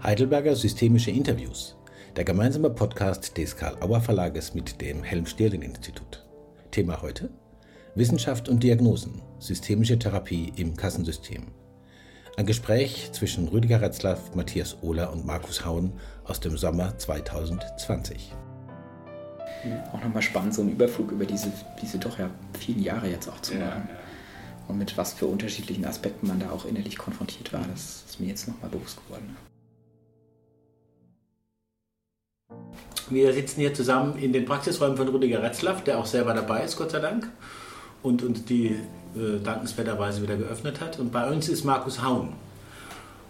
Heidelberger Systemische Interviews, der gemeinsame Podcast des Karl-Auer Verlages mit dem Helm-Stierlin-Institut. Thema heute: Wissenschaft und Diagnosen, systemische Therapie im Kassensystem. Ein Gespräch zwischen Rüdiger Retzlaff, Matthias Ohler und Markus Hauen aus dem Sommer 2020. Auch nochmal spannend, so einen Überflug über diese, diese doch ja vielen Jahre jetzt auch zu machen. Ja, ja. Und mit was für unterschiedlichen Aspekten man da auch innerlich konfrontiert war, das ist mir jetzt nochmal bewusst geworden. Wir sitzen hier zusammen in den Praxisräumen von Rüdiger Retzlaff, der auch selber dabei ist, Gott sei Dank, und uns die äh, dankenswerterweise wieder geöffnet hat. Und bei uns ist Markus Hauen.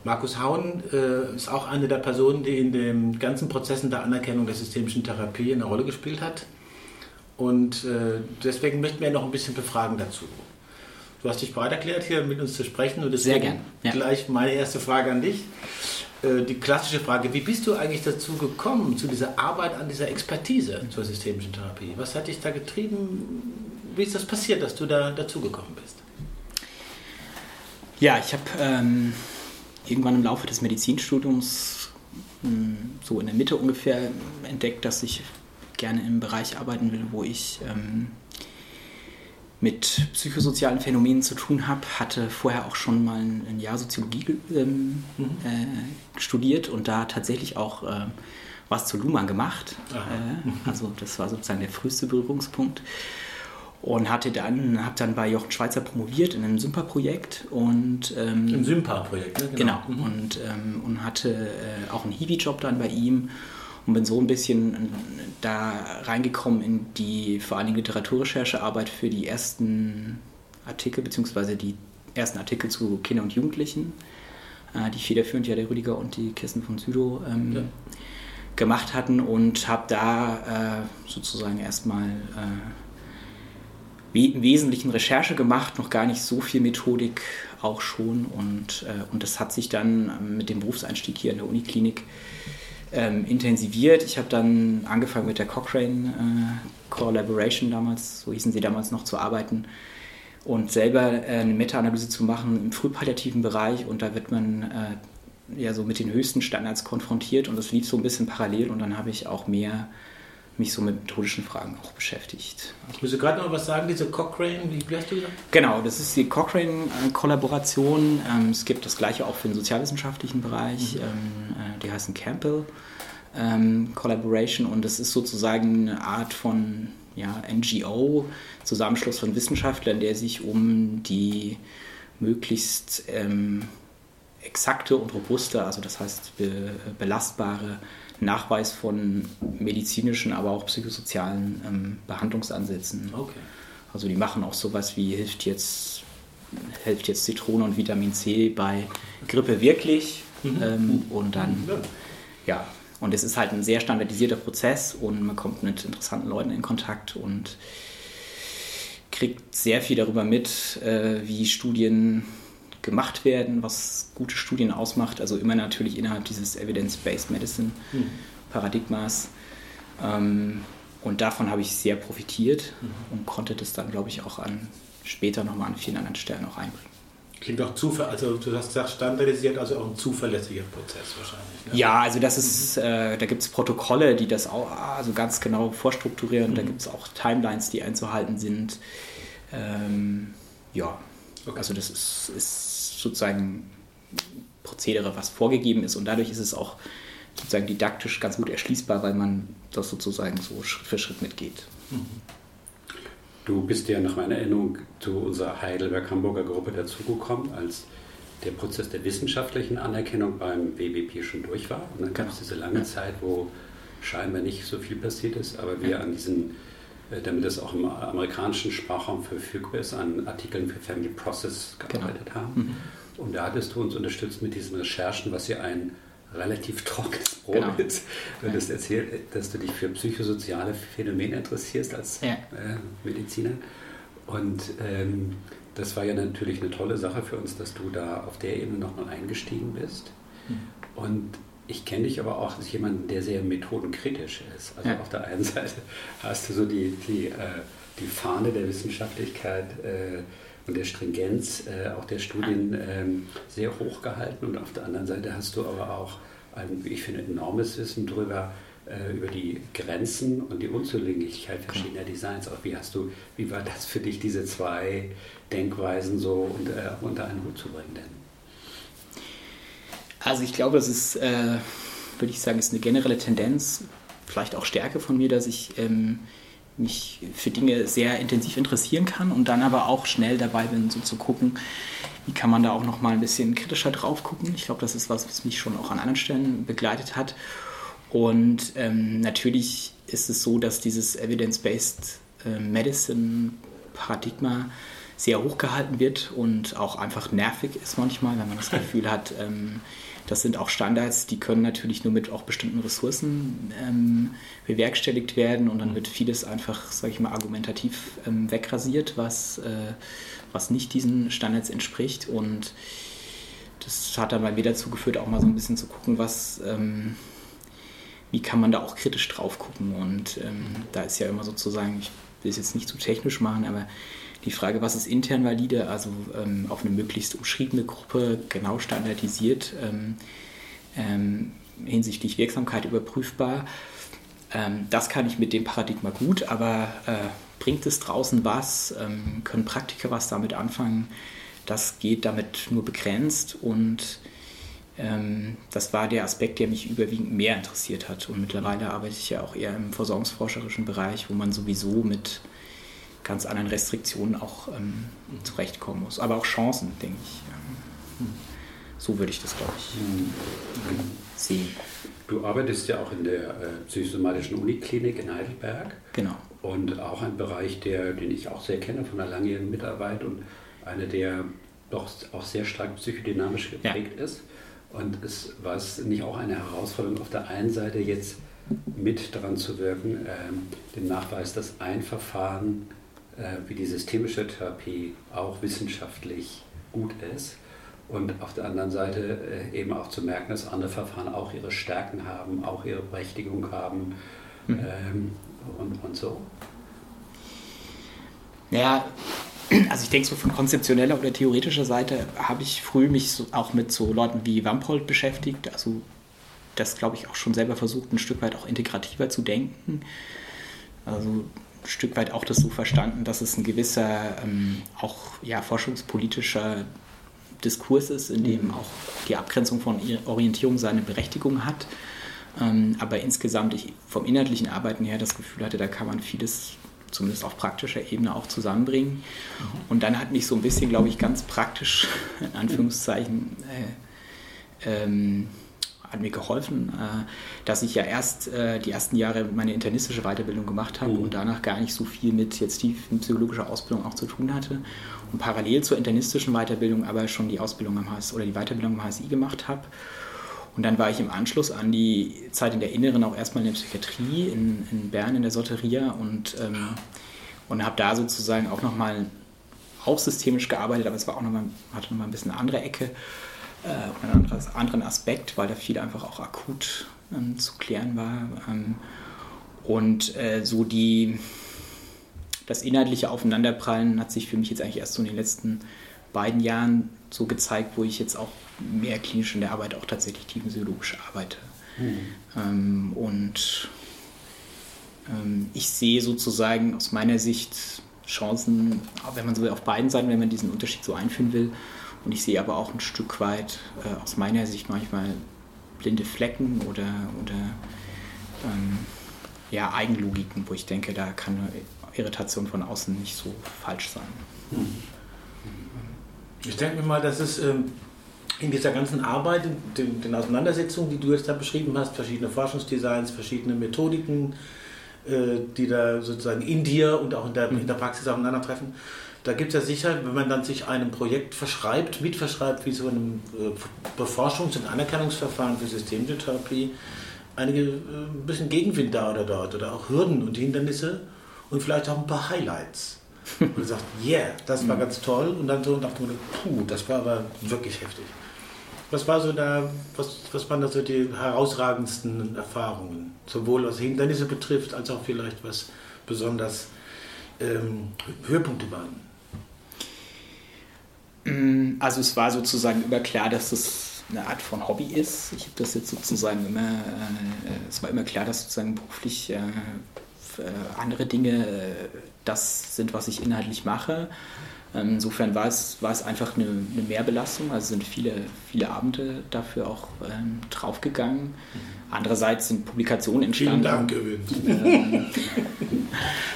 Markus Hauen äh, ist auch eine der Personen, die in den ganzen Prozessen der Anerkennung der systemischen Therapie eine Rolle gespielt hat. Und äh, deswegen möchten wir noch ein bisschen befragen dazu. Du hast dich bereit erklärt, hier mit uns zu sprechen. Und Sehr gern. Ja. Gleich meine erste Frage an dich. Äh, die klassische Frage, wie bist du eigentlich dazu gekommen, zu dieser Arbeit an dieser Expertise zur systemischen Therapie? Was hat dich da getrieben? Wie ist das passiert, dass du da dazu gekommen bist? Ja, ich habe ähm, irgendwann im Laufe des Medizinstudiums mh, hm, so in der Mitte ungefähr entdeckt, dass ich gerne im Bereich arbeiten will, wo ich ähm, mit psychosozialen Phänomenen zu tun habe, hatte vorher auch schon mal ein, Jahr Soziologie ähm, mhm. äh, studiert und da tatsächlich auch äh, was zu Luhmann gemacht. Äh, also das war sozusagen der früheste Berührungspunkt. Und hatte dann, habe dann bei Jochen Schweizer promoviert in einem Sympa-Projekt und ähm, Im Sympa-Projekt, ne? Genau. genau. Mhm. Und, ähm, und hatte äh, auch einen Hiwi-Job dann bei ihm und bin so ein bisschen äh, da reingekommen in die vor allen Dingen Literaturrecherchearbeit für die ersten Artikel, beziehungsweise die ersten Artikel zu Kindern und Jugendlichen, äh, die federführend ja der Rüdiger und die Kirsten von Südow ähm, ja. gemacht hatten und habe da äh, sozusagen erstmal äh, im Wesentlichen Recherche gemacht, noch gar nicht so viel Methodik auch schon und, äh, und das hat sich dann mit dem Berufseinstieg hier in der Uniklinik ähm, intensiviert. Ich habe dann angefangen mit der Cochrane äh, Collaboration damals, so hießen sie damals noch, zu arbeiten und selber äh, eine Meta-Analyse zu machen im frühpalliativen Bereich und da wird man äh, ja so mit den höchsten Standards konfrontiert und das lief so ein bisschen parallel und dann habe ich auch mehr mich so mit methodischen Fragen auch beschäftigt. Ich muss gerade noch was sagen, diese Cochrane, wie hast du gesagt? Genau, das ist die Cochrane-Kollaboration. Ähm, es gibt das gleiche auch für den sozialwissenschaftlichen Bereich. Mhm. Ähm, äh, die heißen Campbell ähm, Collaboration und das ist sozusagen eine Art von ja, NGO, Zusammenschluss von Wissenschaftlern, der sich um die möglichst ähm, exakte und robuste, also das heißt be belastbare Nachweis von medizinischen, aber auch psychosozialen ähm, Behandlungsansätzen. Okay. Also die machen auch sowas wie hilft jetzt, hilft jetzt Zitrone und Vitamin C bei Grippe wirklich mhm. ähm, und dann ja. ja. Und es ist halt ein sehr standardisierter Prozess und man kommt mit interessanten Leuten in Kontakt und kriegt sehr viel darüber mit, äh, wie Studien gemacht werden, was gute Studien ausmacht. Also immer natürlich innerhalb dieses Evidence-Based Medicine mhm. Ähm, und davon habe ich sehr profitiert mhm. und konnte das dann, glaube ich, auch an, später nochmal an vielen anderen Stellen auch einbringen. Klingt auch zuverlässig, also du hast gesagt standardisiert, also auch ein zuverlässiger Prozess wahrscheinlich. Ne? Ja, also das ist, äh, da gibt es Protokolle, die das auch also ganz genau vorstrukturieren. Mhm. Da gibt es auch Timelines, die einzuhalten sind. Ähm, ja, okay. also das ist, ist sozusagen Prozedere, was vorgegeben ist und dadurch ist es auch sozusagen didaktisch ganz gut erschließbar, weil man das sozusagen so Schritt für Schritt mitgeht. Mhm. Du bist ja nach meiner Erinnerung zu unserer Heidelberg-Hamburger Gruppe dazugekommen, als der Prozess der wissenschaftlichen Anerkennung beim BBP schon durch war. Und dann gab es diese lange Zeit, wo scheinbar nicht so viel passiert ist, aber wir an diesen, äh, damit das auch im amerikanischen Sprachraum verfügbar ist, an Artikeln für Family Process gearbeitet genau. haben. Mhm. Und da hattest du uns unterstützt mit diesen Recherchen, was ja ein relativ trockenes Brot genau. ist. Du hast erzählt, dass du dich für psychosoziale Phänomene interessierst als ja. äh, Mediziner. Und ähm, das war ja natürlich eine tolle Sache für uns, dass du da auf der Ebene nochmal eingestiegen bist. Mhm. Und ich kenne dich aber auch als jemanden, der sehr methodenkritisch ist. Also ja. auf der einen Seite hast du so die, die, äh, die Fahne der Wissenschaftlichkeit äh, und der Stringenz äh, auch der Studien ähm, sehr hoch gehalten und auf der anderen Seite hast du aber auch ein, wie ich finde, enormes Wissen darüber, äh, über die Grenzen und die Unzulänglichkeit verschiedener Designs. Auch wie hast du, wie war das für dich, diese zwei Denkweisen so unter, unter einen Hut zu bringen? Denn? Also ich glaube, das ist, äh, würde ich sagen, ist eine generelle Tendenz, vielleicht auch Stärke von mir, dass ich ähm, mich für Dinge sehr intensiv interessieren kann und dann aber auch schnell dabei bin, so zu gucken, wie kann man da auch noch mal ein bisschen kritischer drauf gucken. Ich glaube, das ist was, was mich schon auch an anderen Stellen begleitet hat. Und ähm, natürlich ist es so, dass dieses Evidence-Based äh, Medicine-Paradigma sehr hochgehalten wird und auch einfach nervig ist manchmal, wenn man das Gefühl hat, ähm, das sind auch Standards, die können natürlich nur mit auch bestimmten Ressourcen ähm, bewerkstelligt werden und dann wird vieles einfach, sage ich mal, argumentativ ähm, wegrasiert, was, äh, was nicht diesen Standards entspricht. Und das hat dann bei mir dazu geführt, auch mal so ein bisschen zu gucken, was, ähm, wie kann man da auch kritisch drauf gucken. Und ähm, da ist ja immer sozusagen, ich will es jetzt nicht zu technisch machen, aber die Frage, was ist intern valide, also ähm, auf eine möglichst umschriebene Gruppe genau standardisiert ähm, ähm hinsichtlich Wirksamkeit überprüfbar. Ähm, das kann ich mit dem Paradigma gut, aber äh, bringt es draußen was? Ähm, können Praktiker was damit anfangen? Das geht damit nur begrenzt und das war der Aspekt, der mich überwiegend mehr interessiert hat. Und mittlerweile arbeite ich ja auch eher im versorgungsforscherischen Bereich, wo man sowieso mit ganz anderen Restriktionen auch ähm, zurechtkommen muss. Aber auch Chancen, denke ich. Ähm, so würde ich das, glaube ich, sehen. Du arbeitest ja auch in der äh, psychosomatischen Uniklinik in Heidelberg. Genau. Und auch ein Bereich, der, den ich auch sehr kenne von der langjährigen Mitarbeit und einer, der doch auch sehr stark psychodynamisch geprägt ja. ist. Und es war es nicht auch eine Herausforderung, auf der einen Seite jetzt mit daran zu wirken, ähm, den Nachweis, dass ein Verfahren wie die systemische Therapie auch wissenschaftlich gut ist und auf der anderen Seite äh, eben auch zu merken, dass andere Verfahren auch ihre Stärken haben, auch ihre Berechtigung haben mhm. ähm, und, und so. Ja, also ich denke so von konzeptioneller oder theoretischer Seite habe ich früh mich so auch mit so Leuten wie Wampold beschäftigt. Also das glaube ich auch schon selber versucht, ein Stück weit auch integrativer zu denken. Also Stück weit auch das so verstanden, dass es ein gewisser ähm, auch ja, forschungspolitischer Diskurs ist, in dem mhm. auch die Abgrenzung von Orientierung seine Berechtigung hat. Ähm, aber insgesamt ich vom inhaltlichen Arbeiten her das Gefühl hatte, da kann man vieles zumindest auf praktischer Ebene auch zusammenbringen. Mhm. Und dann hat mich so ein bisschen, glaube ich, ganz praktisch, in Anführungszeichen, äh, ähm, hat mir geholfen, äh, dass ich ja erst äh, die ersten Jahre meine internistische Weiterbildung gemacht habe mhm. und danach gar nicht so viel mit jetzt tiefen psychologischer Ausbildung auch zu tun hatte. Und parallel zur internistischen Weiterbildung aber schon die Ausbildung am HS oder die Weiterbildung am HSI gemacht habe. Und dann war ich im Anschluss an die Zeit in der Inneren auch erstmal in der Psychiatrie in, in Bern in der Soteria und, ähm, und habe da sozusagen auch nochmal auch systemisch gearbeitet, aber es war auch noch mal, hatte nochmal ein bisschen eine andere Ecke, äh, einen anderen Aspekt, weil da viel einfach auch akut ähm, zu klären war. Ähm, und äh, so die, das inhaltliche Aufeinanderprallen hat sich für mich jetzt eigentlich erst so in den letzten beiden Jahren so gezeigt, wo ich jetzt auch mehr klinisch in der Arbeit auch tatsächlich tiefenpsychologisch arbeite. Mhm. Ähm, und ähm, ich sehe sozusagen aus meiner Sicht Chancen, wenn man so auf beiden Seiten, wenn man diesen Unterschied so einführen will. Und ich sehe aber auch ein Stück weit äh, aus meiner Sicht manchmal blinde Flecken oder, oder ähm, ja, Eigenlogiken, wo ich denke, da kann eine Irritation von außen nicht so falsch sein. Mhm. Ich denke mir mal, dass es ähm, in dieser ganzen Arbeit, den, den, Auseinandersetzungen, die du jetzt da beschrieben hast, verschiedene Forschungsdesigns, verschiedene Methodiken, äh, die da sozusagen in dir und auch in der, in der Praxis aufeinandertreffen, da gibt es ja sicher, wenn man dann sich einem Projekt verschreibt, mitverschreibt, wie so einem äh, Beforschungs- und Anerkennungsverfahren für systemische Therapie, einige äh, ein bisschen Gegenwind da oder dort oder auch Hürden und Hindernisse und vielleicht auch ein paar Highlights. Und sagt, yeah, das war mhm. ganz toll. Und dann so dachte man, puh, das war aber wirklich heftig. Was war so da, was, was waren da so die herausragendsten Erfahrungen? Sowohl was Hindernisse betrifft, als auch vielleicht was besonders ähm, Höhepunkte waren? Mm, also es war sozusagen über klar, dass es eine Art von Hobby ist. Ich habe das jetzt sozusagen immer, äh, es war immer klar, dass sozusagen beruflich äh, andere Dinge äh, das sind, was ich inhaltlich mache. Ähm, insofern war es, war es einfach eine, eine Mehrbelastung, also sind viele, viele Abende dafür auch ähm, draufgegangen. Andererseits sind Publikationen entstanden. Vielen Dank.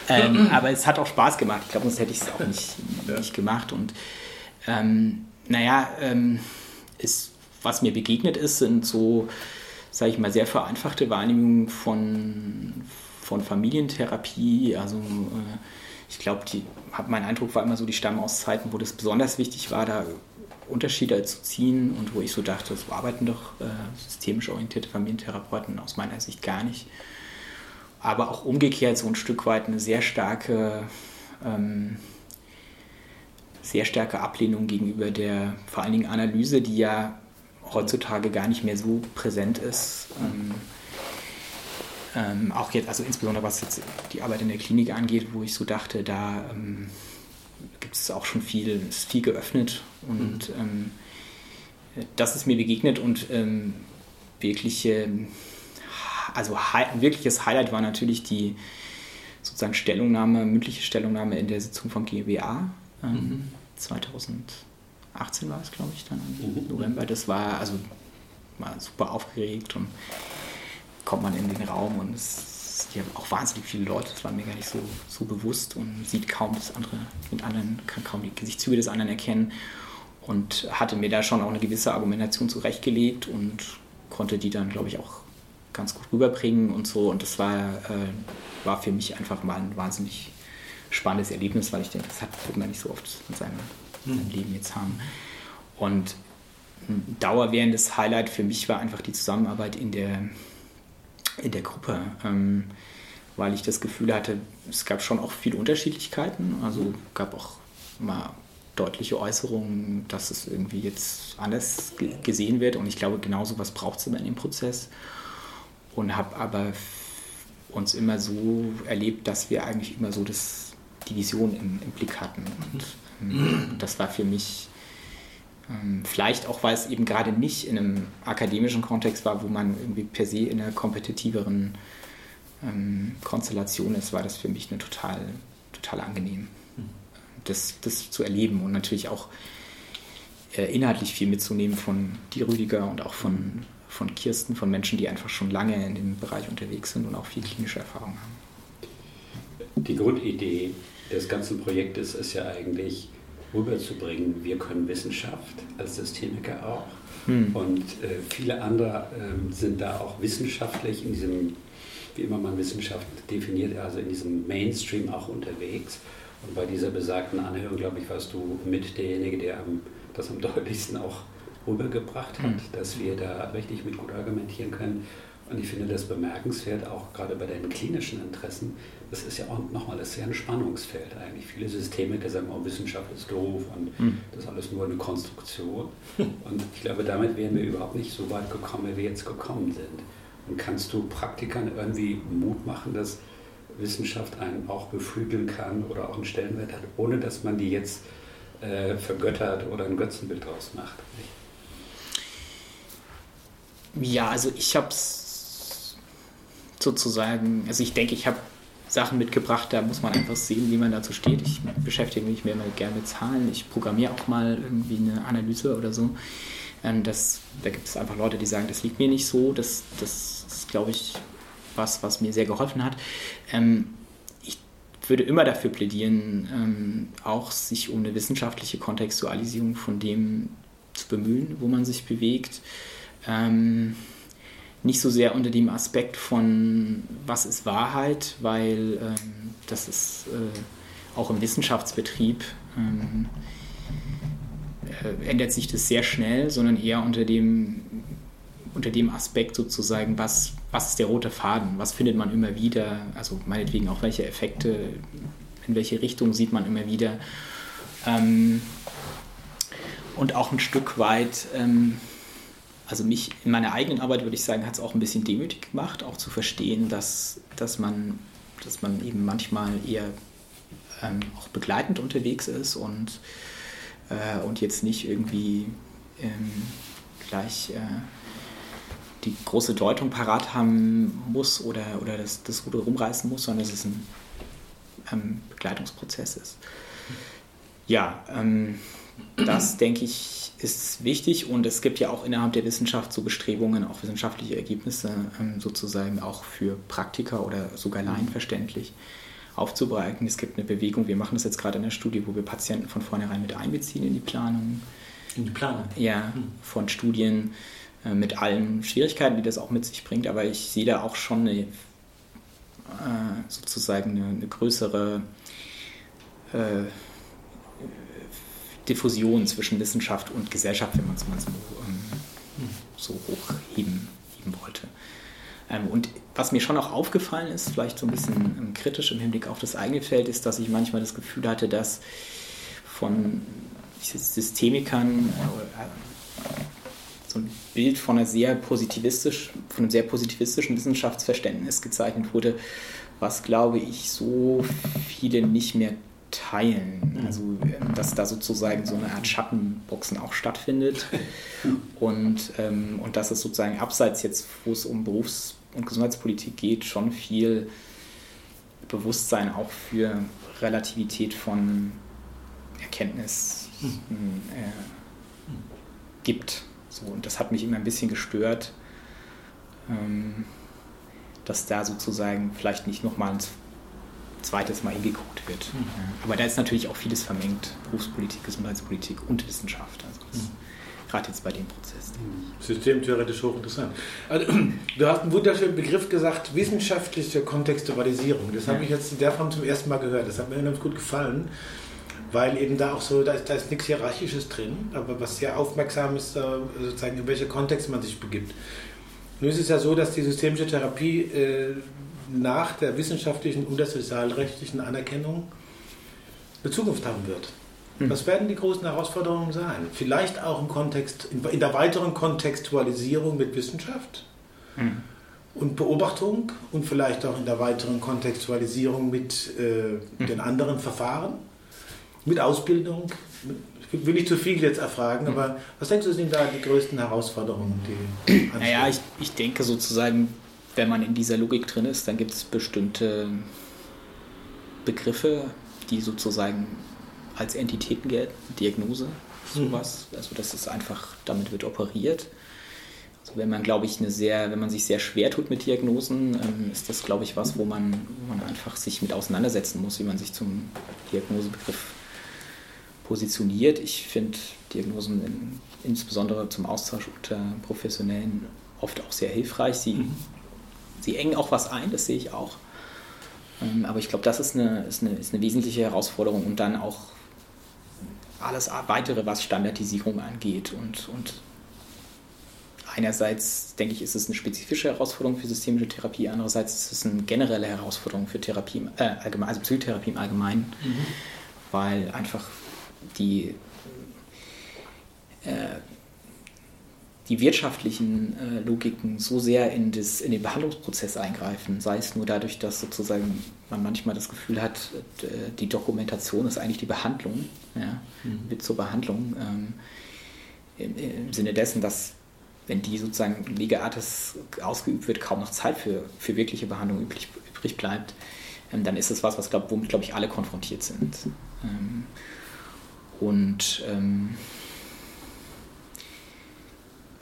Ähm, ähm, aber es hat auch Spaß gemacht. Ich glaube, sonst hätte ich es auch nicht, ja. nicht gemacht. Und ähm, naja, ähm, ist, was mir begegnet ist, sind so, sage ich mal, sehr vereinfachte Wahrnehmungen von, von Familientherapie. Also äh, ich glaube, mein Eindruck war immer so, die stammen aus Zeiten, wo das besonders wichtig war, da Unterschiede zu ziehen und wo ich so dachte, so arbeiten doch äh, systemisch orientierte Familientherapeuten aus meiner Sicht gar nicht. Aber auch umgekehrt so ein Stück weit eine sehr starke, ähm, sehr starke Ablehnung gegenüber der vor allen Dingen Analyse, die ja heutzutage gar nicht mehr so präsent ist. Ähm, ähm, auch jetzt, also insbesondere was jetzt die Arbeit in der Klinik angeht, wo ich so dachte, da ähm, gibt es auch schon viel, ist viel geöffnet und mhm. ähm, das ist mir begegnet und ähm, wirklich, also ein wirkliches Highlight war natürlich die sozusagen Stellungnahme, mündliche Stellungnahme in der Sitzung vom GBA. Ähm, mhm. 2018 war es, glaube ich, dann im mhm. November. Das war also war super aufgeregt und kommt man in den Raum und es die haben auch wahnsinnig viele Leute, das war mir gar nicht so, so bewusst und sieht kaum das andere, den anderen, kann kaum die Gesichtszüge des anderen erkennen und hatte mir da schon auch eine gewisse Argumentation zurechtgelegt und konnte die dann, glaube ich, auch ganz gut rüberbringen und so. Und das war, äh, war für mich einfach mal ein wahnsinnig spannendes Erlebnis, weil ich denke, das hat, wird man nicht so oft in seinem, in seinem Leben jetzt haben. Und ein dauerwährendes Highlight für mich war einfach die Zusammenarbeit in der in der Gruppe, ähm, weil ich das Gefühl hatte, es gab schon auch viele Unterschiedlichkeiten. Also gab auch mal deutliche Äußerungen, dass es irgendwie jetzt anders gesehen wird. Und ich glaube, genau so was braucht es immer in dem Prozess. Und habe aber uns immer so erlebt, dass wir eigentlich immer so das, die Vision im, im Blick hatten. Und ähm, das war für mich ähm, vielleicht auch, weil es eben gerade nicht in einem akademischen Kontext war, wo man irgendwie per se in einer kompetitiveren ähm, Konstellation ist, war das für mich eine total, total angenehm, das, das zu erleben und natürlich auch äh, inhaltlich viel mitzunehmen von die Rüdiger und auch von, von Kirsten, von Menschen, die einfach schon lange in dem Bereich unterwegs sind und auch viel klinische Erfahrung haben. Die Grundidee des ganzen Projektes ist ja eigentlich, rüberzubringen. Wir können Wissenschaft als Systemiker auch. Hm. Und äh, viele andere äh, sind da auch wissenschaftlich in diesem, wie immer man Wissenschaft definiert, also in diesem Mainstream auch unterwegs. Und bei dieser besagten Anhörung, glaube ich, warst du mit derjenige, der am, das am deutlichsten auch rübergebracht hat, hm. dass wir da richtig mit gut argumentieren können. Und ich finde das bemerkenswert, auch gerade bei deinen klinischen Interessen. Das ist ja auch nochmal, das ist ja ein Spannungsfeld eigentlich. Viele Systemiker sagen, oh, Wissenschaft ist doof und mhm. das ist alles nur eine Konstruktion. Und ich glaube, damit wären wir überhaupt nicht so weit gekommen, wie wir jetzt gekommen sind. Und kannst du Praktikern irgendwie Mut machen, dass Wissenschaft einen auch beflügeln kann oder auch einen Stellenwert hat, ohne dass man die jetzt äh, vergöttert oder ein Götzenbild draus macht? Ja, also ich habe es sozusagen, also ich denke, ich habe Sachen mitgebracht, da muss man einfach sehen, wie man dazu steht. Ich beschäftige mich mehr mal gerne mit Zahlen. Ich programmiere auch mal irgendwie eine Analyse oder so. Ähm, das, da gibt es einfach Leute, die sagen, das liegt mir nicht so. Das, das ist, glaube ich, was, was mir sehr geholfen hat. Ähm, ich würde immer dafür plädieren, ähm, auch sich um eine wissenschaftliche Kontextualisierung von dem zu bemühen, wo man sich bewegt nicht so sehr unter dem Aspekt von, was ist Wahrheit, weil ähm, das ist äh, auch im Wissenschaftsbetrieb ähm, äh, ändert sich das sehr schnell, sondern eher unter dem, unter dem Aspekt sozusagen, was, was ist der rote Faden, was findet man immer wieder, also meinetwegen auch welche Effekte, in welche Richtung sieht man immer wieder. Ähm, und auch ein Stück weit ähm, also mich in meiner eigenen Arbeit würde ich sagen, hat es auch ein bisschen demütig gemacht, auch zu verstehen, dass, dass, man, dass man eben manchmal eher ähm, auch begleitend unterwegs ist und, äh, und jetzt nicht irgendwie ähm, gleich äh, die große Deutung parat haben muss oder, oder das, das Ruder rumreißen muss, sondern dass es ein ähm, Begleitungsprozess ist. Ja, ähm, das denke ich ist wichtig und es gibt ja auch innerhalb der Wissenschaft so Bestrebungen, auch wissenschaftliche Ergebnisse ähm, sozusagen auch für Praktiker oder sogar Laien verständlich aufzubereiten. Es gibt eine Bewegung, wir machen das jetzt gerade in der Studie, wo wir Patienten von vornherein mit einbeziehen in die Planung. In die Planung? Ja, hm. von Studien äh, mit allen Schwierigkeiten, die das auch mit sich bringt, aber ich sehe da auch schon eine, äh, sozusagen eine, eine größere äh, Diffusion zwischen Wissenschaft und Gesellschaft, wenn man es mal so, ähm, so hochheben wollte. Ähm, und was mir schon auch aufgefallen ist, vielleicht so ein bisschen ähm, kritisch im Hinblick auf das eigene Feld, ist, dass ich manchmal das Gefühl hatte, dass von Systemikern äh, so ein Bild von, einer sehr positivistisch, von einem sehr positivistischen Wissenschaftsverständnis gezeichnet wurde, was, glaube ich, so viele nicht mehr teilen. Mhm. Also, ähm, dass da sozusagen so eine Art Schattenboxen auch stattfindet. und, ähm, und dass es sozusagen abseits jetzt, wo es um Berufs- und Gesundheitspolitik geht, schon viel Bewusstsein auch für Relativität von Erkenntnis mhm. äh, gibt. So, und das hat mich immer ein bisschen gestört, ähm, dass da sozusagen vielleicht nicht nochmal zweites Mal hingeguckt wird. Mhm. Aber da ist natürlich auch vieles vermengt, Berufspolitik, Gesundheitspolitik und Wissenschaft. Also mhm. Gerade jetzt bei dem Prozess. Systemtheoretisch hochinteressant. Also, du hast einen wunderschönen Begriff gesagt, wissenschaftliche Kontextualisierung. Das ja. habe ich jetzt in der Form zum ersten Mal gehört. Das hat mir ganz gut gefallen, weil eben da auch so, da ist, da ist nichts Hierarchisches drin, aber was sehr aufmerksam ist, äh, sozusagen in welcher Kontext man sich begibt. Nun ist es ja so, dass die systemische Therapie äh, nach der wissenschaftlichen und der sozialrechtlichen Anerkennung eine Zukunft haben wird. Hm. Was werden die großen Herausforderungen sein? Vielleicht auch im Kontext, in der weiteren Kontextualisierung mit Wissenschaft mhm. und Beobachtung und vielleicht auch in der weiteren Kontextualisierung mit äh, mhm. den anderen Verfahren, mit Ausbildung. Ich will nicht zu viel jetzt erfragen, mhm. aber was denkst du, sind da die größten Herausforderungen? Die naja, ich, ich denke sozusagen, wenn man in dieser Logik drin ist, dann gibt es bestimmte Begriffe, die sozusagen als Entitäten gelten. Diagnose, sowas. Mhm. Also das ist einfach, damit wird operiert. Also wenn man, glaube ich, eine sehr, wenn man sich sehr schwer tut mit Diagnosen, ähm, ist das, glaube ich, was, wo man, wo man einfach sich mit auseinandersetzen muss, wie man sich zum Diagnosebegriff positioniert. Ich finde Diagnosen in, insbesondere zum Austausch unter Professionellen oft auch sehr hilfreich. Sie mhm sie engen auch was ein, das sehe ich auch. Ähm, aber ich glaube, das ist eine, ist, eine, ist eine wesentliche Herausforderung und dann auch alles weitere, was Standardisierung angeht. Und, und einerseits, denke ich, ist es eine spezifische Herausforderung für systemische Therapie, andererseits ist es eine generelle Herausforderung für Therapie, äh, allgemein, also Psychotherapie im Allgemeinen, mhm. weil einfach die äh, die wirtschaftlichen äh, Logiken so sehr in, das, in den Behandlungsprozess eingreifen, sei es nur dadurch, dass sozusagen man manchmal das Gefühl hat, äh, die Dokumentation ist eigentlich die Behandlung, ja, mhm. wird zur Behandlung, ähm, im, im, Sinne dessen, dass wenn die sozusagen Lege Artis ausgeübt wird, kaum noch Zeit für, für wirkliche Behandlung übrig, übrig bleibt, ähm, dann ist es was, was glaub, womit, glaube ich, alle konfrontiert sind. Ähm, und ähm,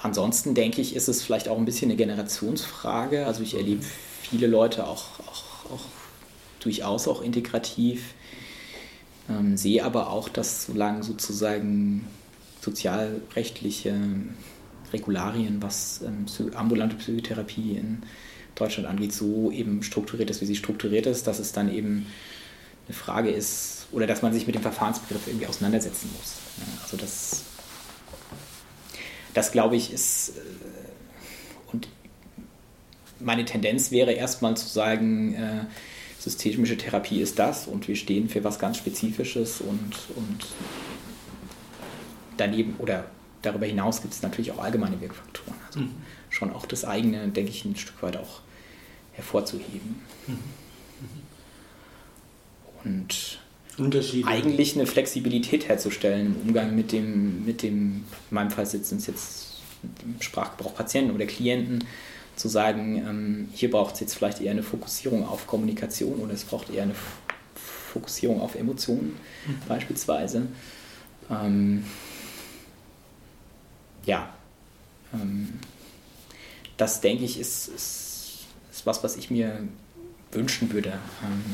ansonsten denke ich, ist es vielleicht auch ein bisschen eine Generationsfrage. Also ich erlebe viele Leute auch, auch, auch durchaus auch integrativ, ähm, sehe aber auch, dass solange sozusagen sozialrechtliche Regularien, was ähm, ambulante Psychotherapie in Deutschland angeht, so eben strukturiert ist, wie sie strukturiert ist, dass es dann eben eine Frage ist oder dass man sich mit dem Verfahrensbegriff irgendwie auseinandersetzen muss. Also das das glaube ich ist, äh, und meine Tendenz wäre erstmal zu sagen, äh, systemische Therapie ist das und wir stehen für was ganz Spezifisches und, und daneben oder darüber hinaus gibt es natürlich auch allgemeine Wirkfaktoren. Also mhm. schon auch das eigene, denke ich, ein Stück weit auch hervorzuheben. Mhm. Und eigentlich eine Flexibilität herzustellen im Umgang mit dem, mit dem, in meinem Fall sind es jetzt im Sprachgebrauch Patienten oder Klienten zu sagen, ähm, hier braucht es jetzt vielleicht eher eine Fokussierung auf Kommunikation oder es braucht eher eine Fokussierung auf Emotionen mhm. beispielsweise. Ähm, ja, ähm, das denke ich ist, ist, ist, was, was ich mir wünschen würde. Ähm,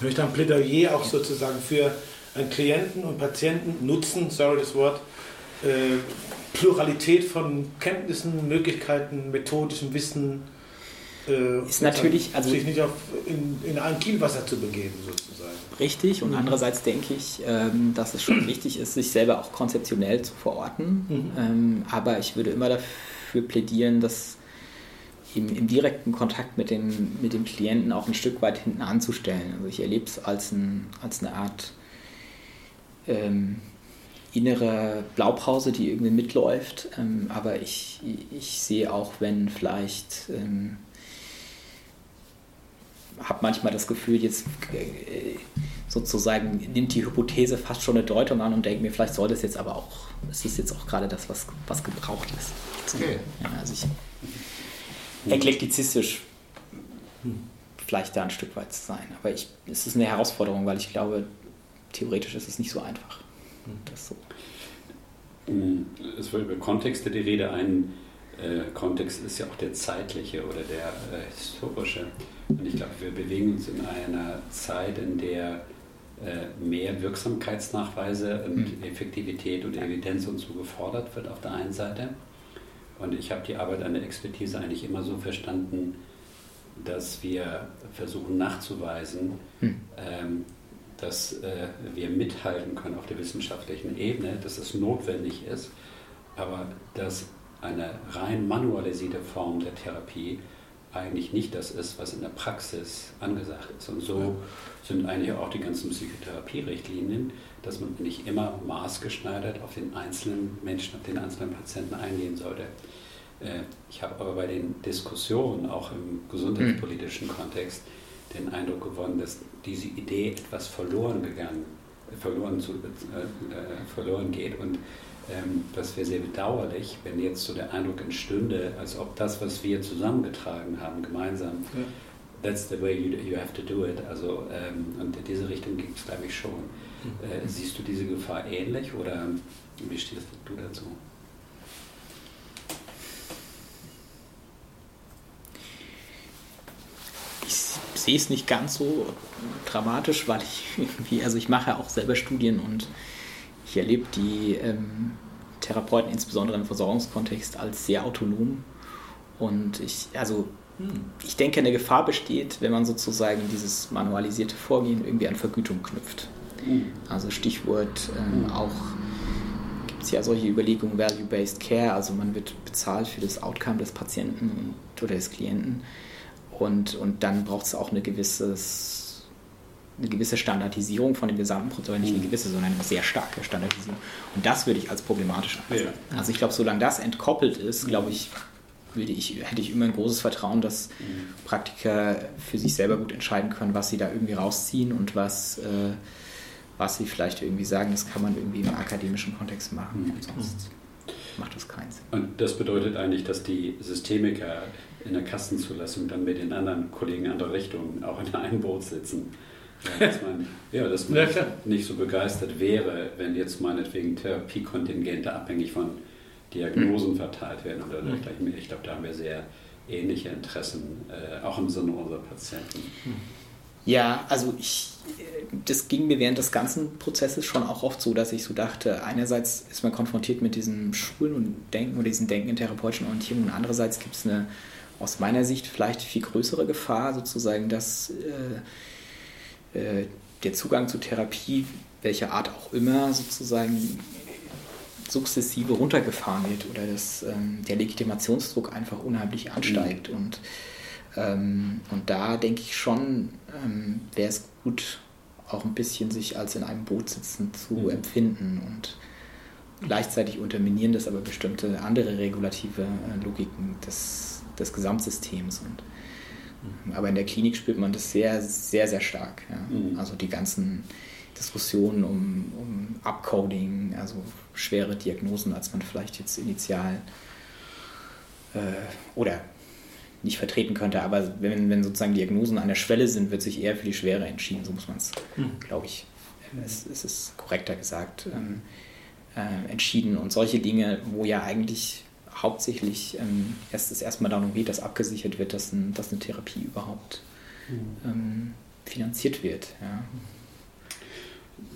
und ich möchte ein Plädoyer auch sozusagen für einen Klienten und Patienten nutzen, sorry das Wort, äh, Pluralität von Kenntnissen, Möglichkeiten, methodischem Wissen. Äh, ist natürlich, also sich nicht auf, in, in ein Kielwasser zu begeben, sozusagen. Richtig, und mhm. andererseits denke ich, ähm, dass es schon wichtig ist, sich selber auch konzeptionell zu verorten. Mhm. Ähm, aber ich würde immer dafür plädieren, dass im, im, direkten Kontakt mit dem, mit dem Klienten auch ein Stück weit hinten anzustellen. Also ich erlebe es als, ein, als eine Art ähm, innere Blaupause, die irgendwie mitläuft. Ähm, aber ich, ich sehe auch, wenn vielleicht ähm, habe manchmal das Gefühl, jetzt äh, sozusagen nimmt die Hypothese fast schon eine Deutung an und denke mir, vielleicht soll das jetzt aber auch, es ist jetzt auch gerade das, was, was gebraucht ist. Okay. Ja, also ich, eklektizistisch vielleicht da ein Stück weit zu sein. Aber ich, es ist eine Herausforderung, weil ich glaube, theoretisch ist es nicht so einfach. Das so. Mm, es war über Kontexte die Rede. Ein äh, Kontext ist ja auch der zeitliche oder der äh, historische. Und ich glaube, wir bewegen uns in einer Zeit, in der äh, mehr Wirksamkeitsnachweise und mhm. Effektivität und Evidenz und so gefordert wird auf der einen Seite. Und ich habe die Arbeit an der Expertise eigentlich immer so verstanden, dass wir versuchen nachzuweisen, mhm. ähm, dass äh, wir mithalten können auf der wissenschaftlichen Ebene, dass es notwendig ist, aber dass eine rein manualisierte Form der Therapie eigentlich nicht das ist, was in der Praxis angesagt ist. Und so sind eigentlich auch die ganzen Psychotherapie-Richtlinien, dass man nicht immer maßgeschneidert auf den einzelnen Menschen, auf den einzelnen Patienten eingehen sollte. Äh, ich habe aber bei den Diskussionen, auch im gesundheitspolitischen Kontext, den Eindruck gewonnen, dass diese Idee etwas verloren gegangen, verloren, zu, äh, äh, verloren geht und ähm, das wäre sehr bedauerlich, wenn jetzt so der Eindruck entstünde, als ob das, was wir zusammengetragen haben, gemeinsam, ja. that's the way you, you have to do it. Also, ähm, und in diese Richtung ging es, glaube ich, schon. Mhm. Äh, siehst du diese Gefahr ähnlich oder wie stehst du dazu? Ich sehe es nicht ganz so dramatisch, weil ich irgendwie, also ich mache auch selber Studien und ich erlebe die ähm, Therapeuten insbesondere im Versorgungskontext als sehr autonom. Und ich, also hm, ich denke, eine Gefahr besteht, wenn man sozusagen dieses manualisierte Vorgehen irgendwie an Vergütung knüpft. Hm. Also Stichwort ähm, hm. auch gibt es ja solche Überlegungen, Value-Based Care, also man wird bezahlt für das Outcome des Patienten oder des Klienten. Und, und dann braucht es auch eine gewisses eine gewisse Standardisierung von dem gesamten Prozess, nicht eine mhm. gewisse, sondern eine sehr starke Standardisierung. Und das würde ich als problematisch ansehen. Ja. Also ich glaube, solange das entkoppelt ist, glaube ich, würde ich, hätte ich immer ein großes Vertrauen, dass mhm. Praktiker für sich selber gut entscheiden können, was sie da irgendwie rausziehen und was, äh, was sie vielleicht irgendwie sagen, das kann man irgendwie im akademischen Kontext machen. Mhm. Sonst macht das keinen Sinn. Und das bedeutet eigentlich, dass die Systemiker in der Kastenzulassung dann mit den anderen Kollegen anderer Richtungen auch in einem Boot sitzen ja, dass man, ja, dass man ja, nicht so begeistert wäre, wenn jetzt meinetwegen Therapiekontingente abhängig von Diagnosen verteilt werden oder mhm. Ich glaube, da haben wir sehr ähnliche Interessen, äh, auch im Sinne unserer Patienten. Ja, also ich, das ging mir während des ganzen Prozesses schon auch oft so, dass ich so dachte, einerseits ist man konfrontiert mit diesem Schulen und Denken oder diesen Denken in therapeutischen Orientierung und andererseits gibt es eine aus meiner Sicht vielleicht viel größere Gefahr, sozusagen, dass äh, äh, der Zugang zu Therapie, welcher Art auch immer, sozusagen sukzessive runtergefahren wird oder dass ähm, der Legitimationsdruck einfach unheimlich ansteigt. Mhm. Und, ähm, und da denke ich schon, ähm, wäre es gut, auch ein bisschen sich als in einem Boot sitzen zu mhm. empfinden und gleichzeitig unterminieren das aber bestimmte andere regulative äh, Logiken des, des Gesamtsystems. Und aber in der Klinik spürt man das sehr, sehr, sehr stark. Ja. Mhm. Also die ganzen Diskussionen um, um Upcoding, also schwere Diagnosen, als man vielleicht jetzt initial äh, oder nicht vertreten könnte. Aber wenn, wenn sozusagen Diagnosen an der Schwelle sind, wird sich eher für die Schwere entschieden. So muss man es, mhm. glaube ich, es, es, ist korrekter gesagt, ähm, äh, entschieden. Und solche Dinge, wo ja eigentlich hauptsächlich ähm, erst es erstmal darum geht, dass abgesichert wird, dass, ein, dass eine Therapie überhaupt mhm. ähm, finanziert wird. Ja.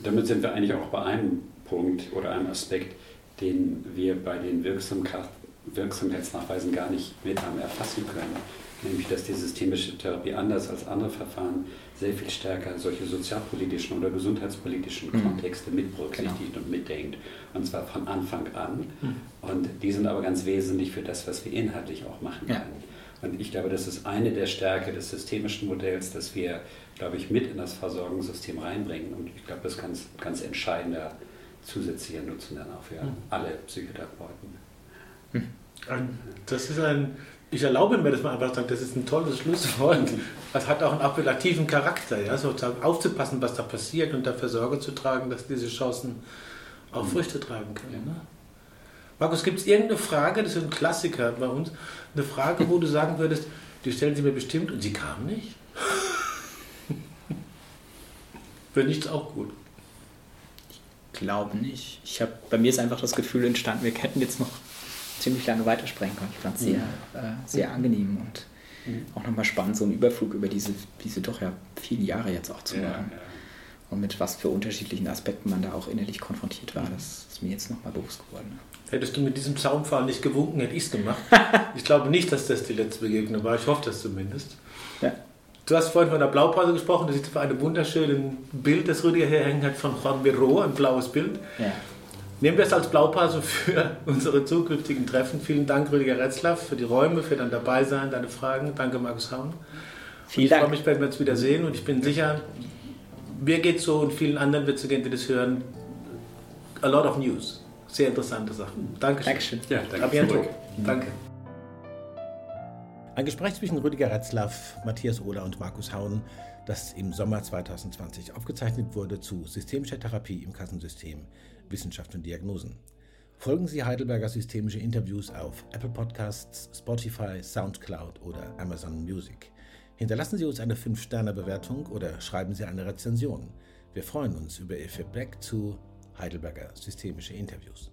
Damit sind wir eigentlich auch bei einem Punkt oder einem Aspekt, den wir bei den Wirksamkeit, Wirksamkeitsnachweisen gar nicht mit haben erfassen können. Nämlich, dass die systemische Therapie anders als andere Verfahren sehr viel stärker solche sozialpolitischen oder gesundheitspolitischen mhm. Kontexte mitberücksichtigt genau. und mitdenkt. Und zwar von Anfang an. Mhm. Und die sind aber ganz wesentlich für das, was wir inhaltlich auch machen ja. können. Und ich glaube, das ist eine der Stärke des systemischen Modells, dass wir, glaube ich, mit in das Versorgungssystem reinbringen. Und ich glaube, das ist ganz, ganz entscheidender zusätzlicher Nutzen dann auch für mhm. alle Psychotherapeuten. Hm. Das ist ein, ich erlaube mir das mal einfach zu sagen, das ist ein tolles Schlusswort. Das hat auch einen appellativen Charakter, ja, sozusagen aufzupassen, was da passiert und dafür Sorge zu tragen, dass diese Chancen auch hm. Früchte tragen können. Ne? Markus, gibt es irgendeine Frage, das ist ein Klassiker bei uns, eine Frage, wo du sagen würdest, die stellen sie mir bestimmt und sie kam nicht? Wäre nichts auch gut. Ich glaube nicht. Ich habe bei mir ist einfach das Gefühl entstanden, wir hätten jetzt noch ziemlich lange weitersprechen können. Ich fand es sehr, mhm. äh, sehr angenehm und mhm. auch nochmal spannend, so einen Überflug über diese, diese doch ja vielen Jahre jetzt auch zu machen. Ja, ja. Und mit was für unterschiedlichen Aspekten man da auch innerlich konfrontiert war, das ist mir jetzt nochmal bewusst geworden. Hättest du mit diesem Zaunpfahl nicht gewunken, hätte ich es gemacht. ich glaube nicht, dass das die letzte Begegnung war. Ich hoffe das zumindest. Ja. Du hast vorhin von der Blaupause gesprochen. Das ist für ein wunderschönes Bild, das Rüdiger hier hängen hat, von Juan Miro, ein blaues Bild. Ja. Nehmen wir es als Blaupause für unsere zukünftigen Treffen. Vielen Dank, Rüdiger Retzlaff, für die Räume, für dein Dabeisein, deine Fragen. Danke, Markus Haun. Vielen ich Dank. freue mich, wenn wir uns wieder sehen und ich bin sicher, mir geht so und vielen anderen wird es so gehen, die das hören. A lot of news. Sehr interessante Sachen. Dankeschön. Dankeschön. Ja, danke. Danke. Ein Gespräch zwischen Rüdiger Retzlaff, Matthias Ohler und Markus Hauen, das im Sommer 2020 aufgezeichnet wurde zu systemischer Therapie im Kassensystem, Wissenschaft und Diagnosen. Folgen Sie Heidelberger systemische Interviews auf Apple Podcasts, Spotify, SoundCloud oder Amazon Music. Hinterlassen Sie uns eine 5-Sterne-Bewertung oder schreiben Sie eine Rezension. Wir freuen uns über Ihr Feedback zu Heidelberger Systemische Interviews.